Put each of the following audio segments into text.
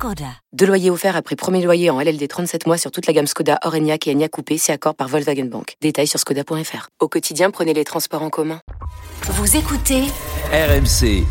Skoda. Deux loyers offerts après premier loyer en LLD 37 mois sur toute la gamme Skoda, Orenia et Enya Coupé, c'est accord par Volkswagen Bank. Détails sur skoda.fr. Au quotidien, prenez les transports en commun. Vous écoutez RMC,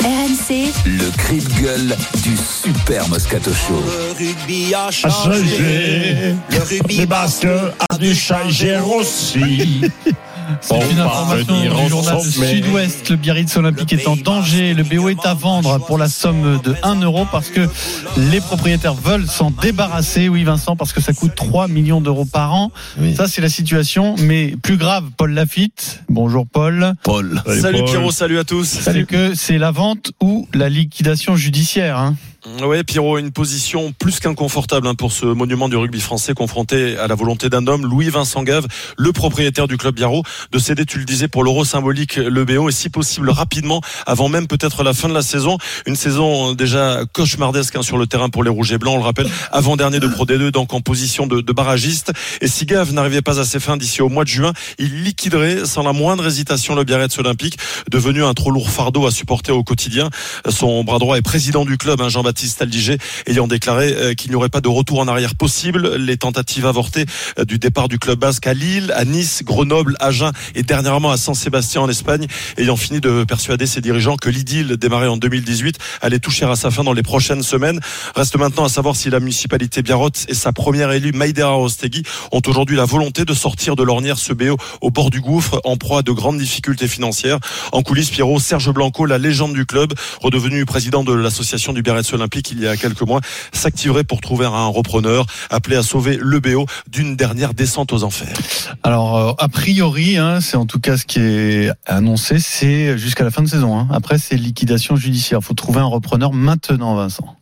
RMC le cri de gueule du super Moscato Show. Le rugby a changé. Le rugby Les basques a dû changer aussi. C'est une information du journal. Sud-Ouest. Le Biarritz Olympique est en danger. Le BO est à vendre pour la somme de 1 euro parce que les propriétaires veulent s'en débarrasser. Oui, Vincent, parce que ça coûte 3 millions d'euros par an. Ça, c'est la situation. Mais plus grave, Paul Lafitte. Bonjour, Paul. Paul. Salut Pierrot, salut à tous. C'est que c'est la vente ou la liquidation judiciaire. Hein? Ouais, Pierrot, une position plus qu'inconfortable hein, pour ce monument du rugby français confronté à la volonté d'un homme, Louis-Vincent Gave, le propriétaire du club Biarro, de céder, tu le disais, pour l'euro symbolique le BO et si possible rapidement, avant même peut-être la fin de la saison. Une saison déjà cauchemardesque hein, sur le terrain pour les Rouges et Blancs, on le rappelle, avant-dernier de Pro D2, donc en position de, barragiste. Et si Gave n'arrivait pas à ses fins d'ici au mois de juin, il liquiderait sans la moindre hésitation le Biarritz Olympique, devenu un trop lourd fardeau à supporter au quotidien. Son bras droit est président du club, hein, Jean-Baptiste Aldiger, ayant déclaré euh, qu'il n'y aurait pas de retour en arrière possible. Les tentatives avortées euh, du départ du club basque à Lille, à Nice, Grenoble, Agen et dernièrement à San Sébastien en Espagne, ayant fini de persuader ses dirigeants que l'idylle démarrée en 2018 allait toucher à sa fin dans les prochaines semaines. Reste maintenant à savoir si la municipalité Biarrotz et sa première élue Maïdera Rostegui ont aujourd'hui la volonté de sortir de l'ornière ce BO au bord du gouffre en proie à de grandes difficultés financières. En coulisses, Pierrot, Serge Blanco, la légende du club, redevenu président de l'association du Biarritz Olympique il y a quelques mois, s'activerait pour trouver un repreneur appelé à sauver le BO d'une dernière descente aux enfers. Alors, euh, a priori, hein, c'est en tout cas ce qui est annoncé, c'est jusqu'à la fin de saison. hein. Après, c'est liquidation judiciaire. Il faut trouver un repreneur maintenant, Vincent.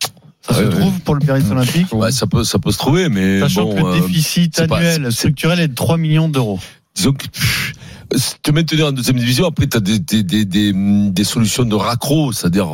Ça se Ouais, ouais. trouve pour le Biarritz Olympique Ouais, ça peut, ça peut se trouver, mais Sachant bon, que le euh, déficit annuel c'est- structurel est de 3 millions d'euros. pff, te maintenir en deuxième division, après tu as des, des, des, des, des solutions de raccro, c'est-à-dire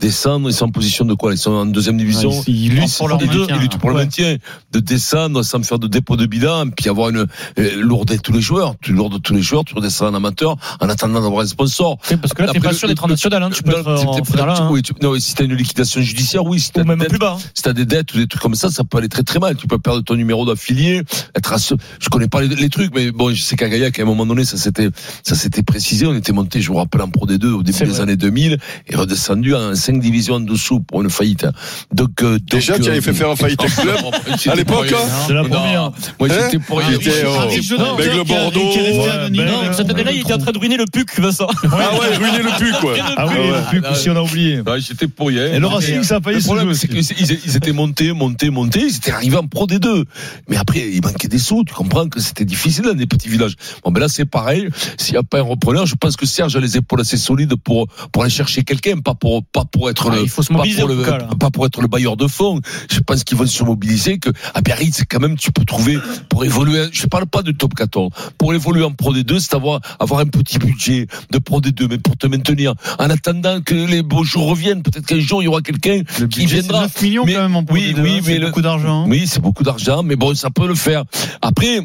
descendre, ils sont en position de quoi? Ils sont en deuxième division. Ouais, ils luttent pour leur deux, maintien. ils luttent pour le maintien, de descendre sans faire de dépôt de bilan, puis avoir une euh, lourde tous les joueurs, tu lourdes tous les joueurs, tu redescends en amateur en attendant d'avoir un sponsor. Oui, parce que là, t'es Après, pas sûr d'être le- national, hein, tu peux être c'est en fédéral, hein. oui, tu- non, si t'as une liquidation judiciaire, oui, si t'as ou des même dettes- plus bas. hein. si t'as des dettes ou des trucs comme ça, ça peut aller très très mal. Tu peux perdre ton numéro d'affilié, être à ce... je connais pas les, les trucs, mais bon, je sais qu'à Gaillac, à un moment donné, ça s'était, ça s'était précisé. On était monté, je vous rappelle, en Pro D2 au début des vrai. années 2000 et redescendu en 5 divisions en dessous pour une faillite. Donc, euh, Déjà, donc, tu avais euh, fait faire un faillite club j'étais à l'époque, hein C'est la Non, première. Moi, Hein j'étais pour rien. Au- Avec avec le Bordeaux. Ouais, ben, Non, cette année-là, il était en train de ruiner le PUC, Vincent. Ah ouais, ruiner le puc, quoi. Ah oui, ouais. le puc aussi, on a oublié. Ouais, j'étais pour rien. Et le Racing, ça a failli Le se problème, jouer c'est aussi. qu'ils ils étaient montés, montés, montés, ils étaient arrivés en pro des deux. Mais après, il manquait des sous, tu comprends que c'était difficile dans des petits villages. Bon, ben là, c'est pareil. S'il n'y a pas un repreneur, je pense que Serge a les épaules assez solides pour, pour aller chercher quelqu'un, pas pour, pas pour être Ah, le, il faut se pas pour en le, tout cas, là. pas pour être le bailleur de fonds. Je pense qu'ils vont se mobiliser, que, à Biarritz, quand même, tu peux trouver, pour évoluer, je parle pas de top 14, pour évoluer en pro des deux, c'est avoir, avoir un petit budget de pro des deux, mais pour te maintenir, en attendant que les beaux jours reviennent, peut-être qu'un jour, il y aura quelqu'un qui viendra. 9 millions Mais- quand même en Pro oui, D2, oui, hein, mais c'est beaucoup d'argent. Oui, c'est beaucoup d'argent, mais bon, ça peut le faire. Après,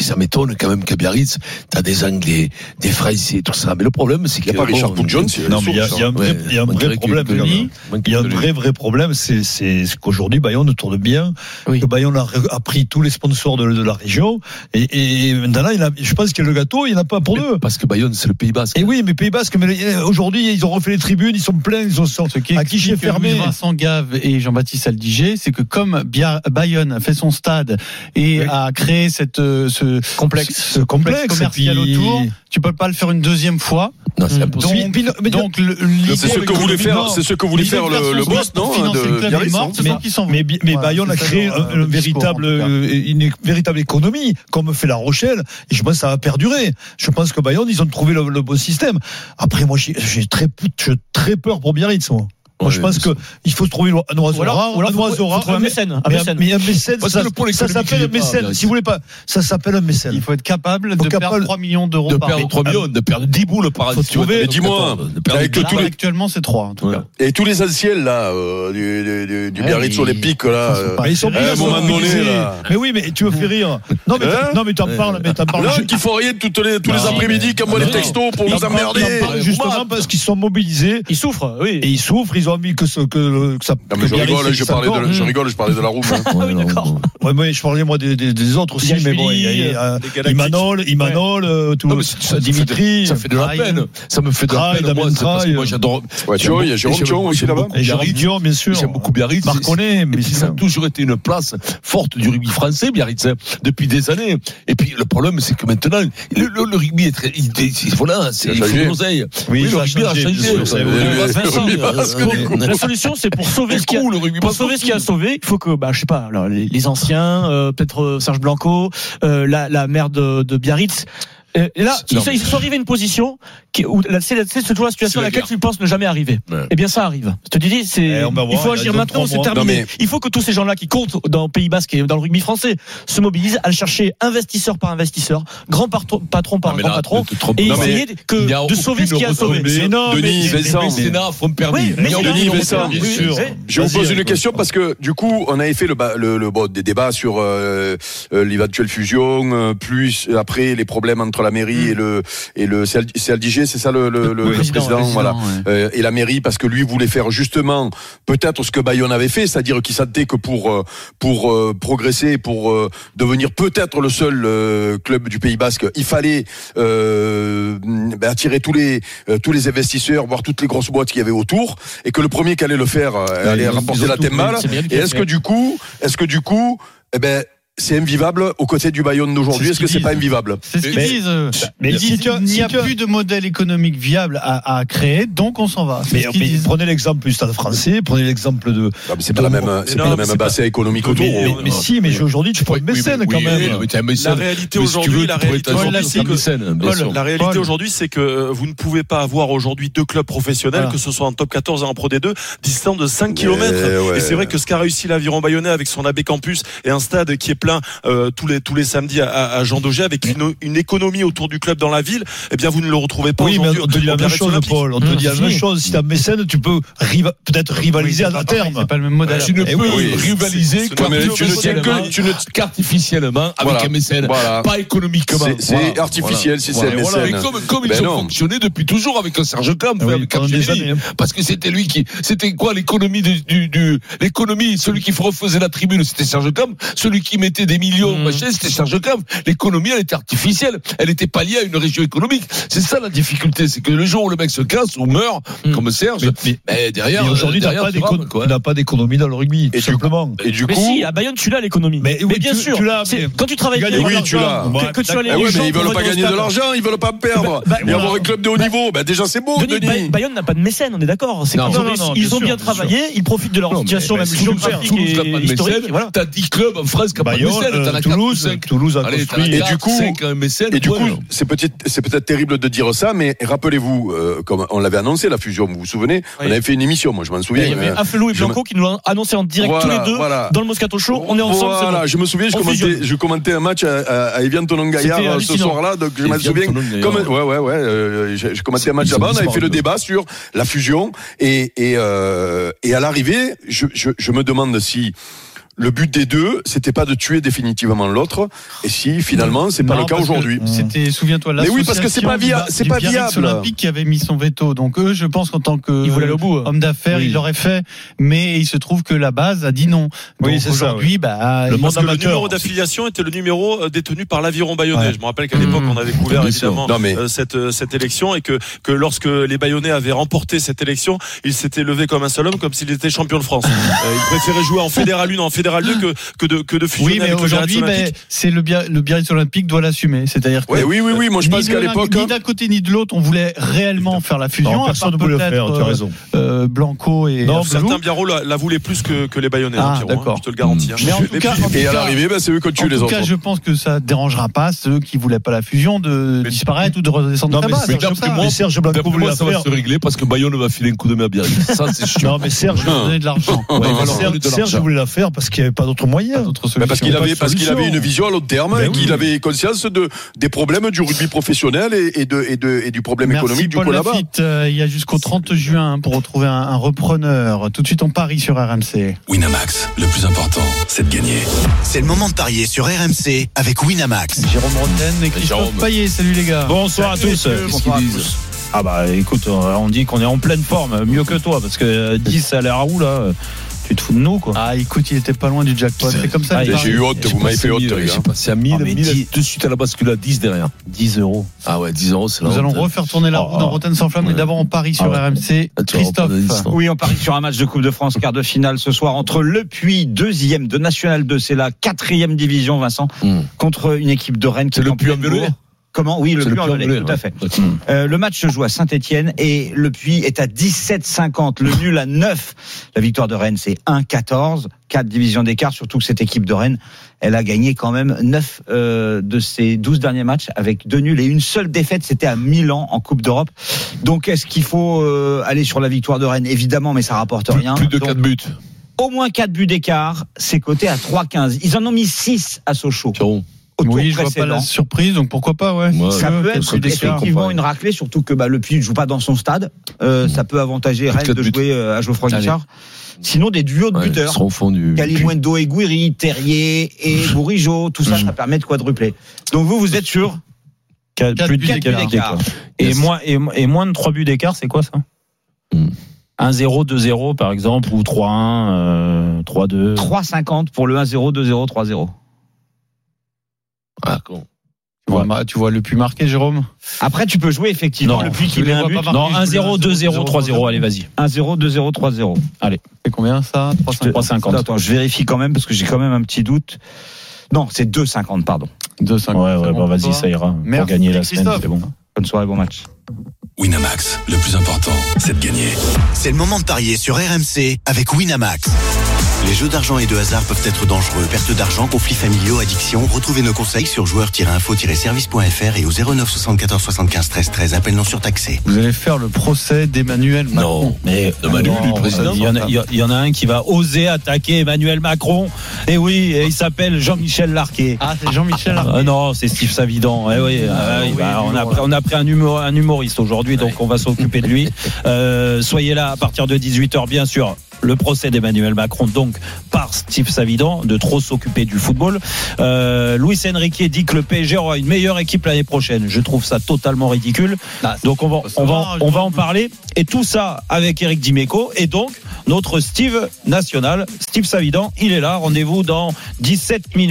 ça m'étonne quand même qu'à Biarritz, t'as des Anglais, des Français, tout ça. Mais le problème, c'est Il n'y qu'il a pas Richard Jones. Non, mais il y a, y a un vrai, il y a un vrai problème. Denis. Il y a un vrai, vrai problème, c'est, qu'aujourd'hui, Bayonne tourne bien, Oui. que Bayonne a, a pris tous les sponsors de, de la région, et, et maintenant, il a, je pense que le gâteau, il n'y en a pas pour deux. Parce que Bayonne, c'est le Pays Basque. Et oui, mais Pays Basque, mais le- aujourd'hui, ils ont refait les tribunes, ils sont pleins, ils Ce qui à guichet explique fermé. Vincent Gave et Jean-Baptiste Aldiger, c'est que comme Bayonne a fait son stade et Oui. a créé cette, ce Complexe. ce complexe commercial et puis- autour, tu peux pas le faire une deuxième fois. Non, c'est Mm. impossible. Donc, Puis- mais- donc le- l'idée C'est ce que voulait faire, c'est ce que voulait faire le, le boss, non, c'est mais, mais, Bayonne a créé euh, une véritable économie, comme fait La Rochelle. Et je pense que ça va perdurer. Je pense que Bayonne, ils ont trouvé le, le bon système. Après, moi, j'ai très, j'ai très peur pour Biarritz. moi. Moi, je pense que il faut se trouver un oiseau Ou alors- rare, ou alors un un mais- mécène, un mais mécène. Mais un mécène, Parce ça, s'appelle un mécène. là, Si vous voulez pas, ça s'appelle un mécène. Il faut être capable Faut de capable perdre 3 millions d'euros de par perdre an. 3 millions, de perdre 10 boules par an. Mais dis-moi, de perdre avec 10 tous les- Actuellement, c'est 3 en tout Ouais. cas. Et tous les anciens là, euh, du, Biarritz olympique là. Euh, ils sont ils donné, mobilisés. là. Mais oui, mais tu me fais rire. Non, mais, Hein t'en parles, mais t'en parles. Non, ju- qu'il faut rien tous les après-midi, comme moi les textos pour parles- emmerder. Justement parce qu'ils sont mobilisés Il souffre, oui. et ils souffrent, ils ont envie que, ce, que, que ça. Non, mais que je rigole, je parlais de, s'accorde. je rigole, je parlais de la roue. hein. Ah oui, d'accord. Ouais, ouais, je parlais moi des, des, des autres aussi, mais bon, il y a. Imanol, Imanol, euh, tout, Dimitri, Ça fait de la peine. Ça me fait de la peine. Moi, j'adore. Ouais, tu vois, il y a Jérôme Thion aussi là-bas. Jérôme bien sûr. J'aime beaucoup Biarritz. Marconnet, Et mais ça a toujours été une place forte du rugby français, Biarritz, hein, depuis des années. Et puis le problème, c'est que maintenant, le, le- le rugby est très. il- il- voilà, c'est l'oseille. Oui, le rugby a changé, La solution, c'est pour sauver ce qu'il y a. Pour sauver ce qu'il y a à sauver, il faut que, bah, je sais pas, alors, les, les anciens, euh, peut-être euh, Serge Blanco, euh, la, la mère de, de Biarritz. Et là, ils, Non. sont- arrivés à une position qui, où la- c'est toujours la situation à la laquelle tu penses ne jamais arriver. Ouais. Eh bien, ça arrive. Je te dis, c'est, Eh, il faut agir maintenant, c'est terminé. Mais- Il faut que tous ces gens-là qui comptent dans le Pays Basque et dans le rugby français se mobilisent à chercher investisseur par investisseur, grand patron, patron par mais grand là, patron, et essayer que, de sauver ce qu'il y a retombée. Mais non, Denis, mais- mais- mais. Je vous pose une question parce que du coup, on avait fait le, le, le des débats sur euh, euh, l'éventuelle fusion, euh, plus après les problèmes entre la mairie et le et le c'est c'est ça le, le, le- Oui, le président, voilà, ouais. Euh, et la mairie parce que lui voulait faire justement peut-être ce que Bayonne avait fait, c'est-à-dire qu'il sentait que pour euh, pour euh, progresser, pour devenir peut-être le seul club du Pays Basque, il fallait euh, ben, attirer tous les tous les investisseurs, voir toutes les grosses boîtes qu'il y avait autour, et que le premier qui allait le faire euh, allait rapporter la. C'est bien Et est-ce que du coup, est-ce que du coup, eh ben, c'est invivable aux côtés du Bayonne d'aujourd'hui Est-ce ce que c'est pas invivable? C'est ce qu'ils Mais- disent. euh, mais Ils si il n'y a plus de modèle économique viable à, à créer, donc on s'en va. Mais, mais prenez l'exemple du Stade français, prenez l'exemple de. Ah, mais C'est pas la même, c'est non, pas la mais même bassin économique autour. Mais, mais- mais si, mais aujourd'hui, tu prends une mécène quand même. La réalité aujourd'hui, la réalité aujourd'hui, c'est que- euh, vous ne pouvez pas avoir aujourd'hui deux clubs professionnels, que ce soit en top 14 et en Pro D2, distants de 5 Ouais, km. Et c'est vrai que ce qu'a réussi l'Aviron Bayonnais avec son AB Campus et un stade qui est plein euh, tous les tous les samedis à, Jean Daugé avec une, une économie autour du club dans la ville, eh bien vous ne le retrouvez pas Oui, mais aujourd'hui. on te dit la même chose, Olympique. Paul. On te Mmh, dit la si. même chose. Si t'as mécène, tu peux riva- peut-être rivaliser Oui, à terme. C'est pas le même modèle. Tu ne Eh peux oui, rivaliser tu ne qu'artificiellement avec Voilà. un mécène, Voilà. pas économiquement. C'est- Voilà. artificiel si c'est un Voilà. mécène. Comme, comme Ben ils ont fonctionné depuis toujours avec un Serge Camp, des Capgemini. années. parce que c'était lui qui, c'était quoi l'économie du, l'économie, celui qui refaisait la tribune, c'était Serge Camp, celui qui mettait des millions, Mhm. machin, c'était Serge Camp. L'économie, elle était artificielle, elle était pas liée à une région économique. C'est ça la difficulté, c'est que le jour où le mec se casse ou meurt, Mhm. comme Serge, Mais- mais- ben, derrière, Et aujourd'hui, euh, t'as derrière, pas d'économie dans le rugby, Et tout du- simplement. Et du Mais coup, si, à Bayonne, tu l'as l'économie. Mais oui, bien tu- sûr. tu mais- quand tu travailles gagnes oui, tu l'as. que, que tu as les eh ouais, gens mais ils veulent pas gagner de l'argent, ils veulent pas perdre. Bah, Et voilà. avoir un club de haut niveau, bah déjà c'est beau, Denis, Denis. Bay- Bayonne n'a pas de mécène, on est d'accord. Ils ont bien travaillé, ils profitent de leur mais- situation mais même géographique n'a et de historique. T'as 10 clubs en France qui n'ont pas de Bayonne, euh, as 4 ou Toulouse, 5. Toulouse a construit. Et 4, du coup- 5 mécènes. Et du coup, c'est peut-être c'est peut-être terrible de dire ça, mais rappelez-vous, euh, comme on l'avait annoncé la fusion, vous vous souvenez, Oui. on avait fait une émission, moi je m'en souviens. Il y avait euh, Afelou et Blanco qui nous l'ont annoncé en direct Voilà, tous les deux voilà. dans le Moscato Show. On est ensemble. Voilà, bon. je me souviens, je commentais, fusionne. je commentais un match à, à, à Evian Tonon Gaillard C'était euh, ce soir-là, donc je me Evian souviens. Comme, ouais, ouais, ouais, euh, je, je commentais un match là-bas, on avait fait le débat sur la fusion, et et euh, et à l'arrivée, je, je je me demande si le but des deux, c'était pas de tuer définitivement l'autre, et si finalement c'est pas Non, le cas aujourd'hui. C'était, souviens-toi, Mais oui, parce que c'est pas via- c'est pas viable. Olympique qui avait mis son veto. Donc eux, je pense qu'en tant que bout. homme d'affaires, Oui. il l'aurait fait. Mais il se trouve que la base a dit non. Oui, Donc c'est ça, aujourd'hui, bah, Le Parce que numéro d'affiliation était le numéro euh, détenu par l'Aviron Bayonnais. Ouais. Je me rappelle qu'à l'époque, Mmh. on avait couvert évidemment Non, mais- euh, cette, euh, cette élection et que, que lorsque les Bayonnais avaient remporté cette élection, ils s'étaient levés comme un seul homme, comme s'il était champion de France. Euh, ils préféraient jouer en Fédéral 1, en Fédéral Fédéral 2 que, que de, que de fusionner Oui, mais avec le aujourd'hui, Biarritz mais Olympique. c'est le, le Biarritz Olympique doit l'assumer. C'est-à-dire que Ouais, oui, oui, oui. Moi, je ni pense qu'à l'époque. ni d'un côté ni de l'autre, on voulait réellement faire la fusion. Non, à personne part ne voulait le peut-être, faire, tu as euh, raison. euh, Blanco et Non. Certains Biarro la, la voulaient plus que, que les Bayonnais, Ah, hein, hein, d'accord. je te le garantis. hein. Mais en tout cas, en tout Et à l'arrivée, ben, c'est eux qui ont tué En les tout autres. cas, je pense que ça dérangera pas ceux qui voulaient pas la fusion de Mais- disparaître ou de redescendre Non, très mais bas. moi, Serge Blanco voulait ça va faire. se régler parce que Bayonne va filer un coup de main à Biarritz. Ça, c'est sûr. Non, mais Serge, vont donner de mais Serge, l'argent. voulait la faire parce qu'il n'y avait pas d'autre moyen. d'autres parce qu'il avait, parce qu'il avait une vision à long terme Ben et qu'il oui. avait conscience de, des problèmes du rugby professionnel et, et de, et, de, et du problème Merci économique du Paul coup là-bas. Lafitte. Euh, il y a jusqu'au 30 juin pour retrouver un, un repreneur. Tout de suite, on parie sur RMC. Winamax, le plus important, c'est de gagner. C'est le moment de parier sur RMC avec Winamax. Jérôme Roten et Christophe Jérôme. Payet. Salut les gars. Bonsoir à tous. bonsoir à tous. Ah bah écoute, on dit qu'on est en pleine forme, mieux que toi, parce que 10 à l'air où là? Tu te fous de nous quoi Ah, écoute, il était pas loin du jackpot. C'est comme ça. Ah. J'ai eu honte, vous m'avez fait honte, les J'ai gars. passé à 1000, Ah, mais 1000 dix- de suite à la bascule à 10 derrière. 10 euros. Ah ouais, 10 euros, c'est la Nous allons honte. refaire tourner la roue Oh, dans oh. Roten sans flamme. Mais d'abord, on parie sur Ah. RMC. Ah, Christophe. Oui, on parie sur un match de Coupe de France, quart de finale ce soir entre Le Puy, deuxième de National 2, c'est la quatrième division, Vincent, Hmm. contre une équipe de Rennes qui C'est est le en Puy en bourre. Comment Oui, le C'est Puy en Velay, tout à fait. Euh, le match se joue à Saint-Etienne et le Puy est à 17,50. Le nul à 9. La victoire de Rennes, c'est 1,14. 4 divisions d'écart, surtout que cette équipe de Rennes, elle a gagné quand même 9 euh, de ses 12 derniers matchs avec deux nuls et une seule défaite, c'était à Milan en Coupe d'Europe. Donc est-ce qu'il faut euh, aller sur la victoire de Rennes? Évidemment, mais ça rapporte Plus, rien. plus de Donc, 4 buts. au moins 4 buts d'écart, c'est coté à 3,15. Ils en ont mis 6 à Sochaux. Au tour Oui, je vois pas précédent. la surprise, donc pourquoi pas, ouais. Ouais. Ça peut être effectivement une raclée, surtout que bah, le Puy ne joue pas dans son stade. Euh, ça peut avantager Rennes de jouer euh, à Geoffroy. Guichard. Sinon, des duos de Ouais, ils buteurs. seront au fond du. Kalimundo et Guiri, Terrier et Bourigeau, tout ça, ça permet de quadrupler. Donc vous, vous êtes sûr? Quatre plus buts de quatre d'écart. buts d'écart. Et Yes. moins, et, et moins de 3 buts d'écart, c'est quoi ça? Hmm. 1-0, 2-0 par exemple, ou 3-1, euh, 3-2. 3-50 pour le 1-0, 2-0, 3-0. Ah, con. Tu vois, tu vois le plus marqué, Jérôme? Après, tu peux jouer effectivement Non, le je qui met un but. pas marquer, Non, je voulais 1-0, 2-0, 3-0, allez, vas-y. 1-0, 2-0, 3-0. Allez. C'est combien ça? 3,50. Attends, je vérifie quand même parce que j'ai quand même un petit doute. Non, c'est 2,50, pardon. 2,50. Ouais, ouais, bah bon vas-y, pour toi ça ira. Merci, pour gagner la semaine, c'est bon. Bonne soirée, bon match. Winamax, le plus important, c'est de gagner. C'est le moment de parier sur RMC avec Winamax. Les jeux d'argent et de hasard peuvent être dangereux. Perte d'argent, conflits familiaux, addiction. Retrouvez nos conseils sur joueurs-info-service.fr et au 09 74 75 13 13. Appel non surtaxé. Vous allez faire le procès d'Emmanuel Macron. Non. Mais De Manu, non, lui, président. il y, en a, il y a- il y en a un qui va oser attaquer Emmanuel Macron. Et oui, et il s'appelle Jean-Michel Larquet. Ah, c'est Jean-Michel Arnaud. Ah non, c'est Steve Savidan. Eh oui, ah oui, oui, bah, on, a, on pris un humoriste aujourd'hui, donc on va s'occuper de lui. Euh, soyez là à partir de 18h, bien sûr. Le procès d'Emmanuel Macron, donc par Steve Savidan, de trop s'occuper du football. Euh, Luis Enrique dit que le PSG aura une meilleure équipe l'année prochaine. Je trouve ça totalement ridicule. Ah, Donc on va, on va, on je va en parler. Et tout ça avec Eric Dimeco et donc notre Steve national, Steve Savidan. Il est là. Rendez-vous dans 17 minutes.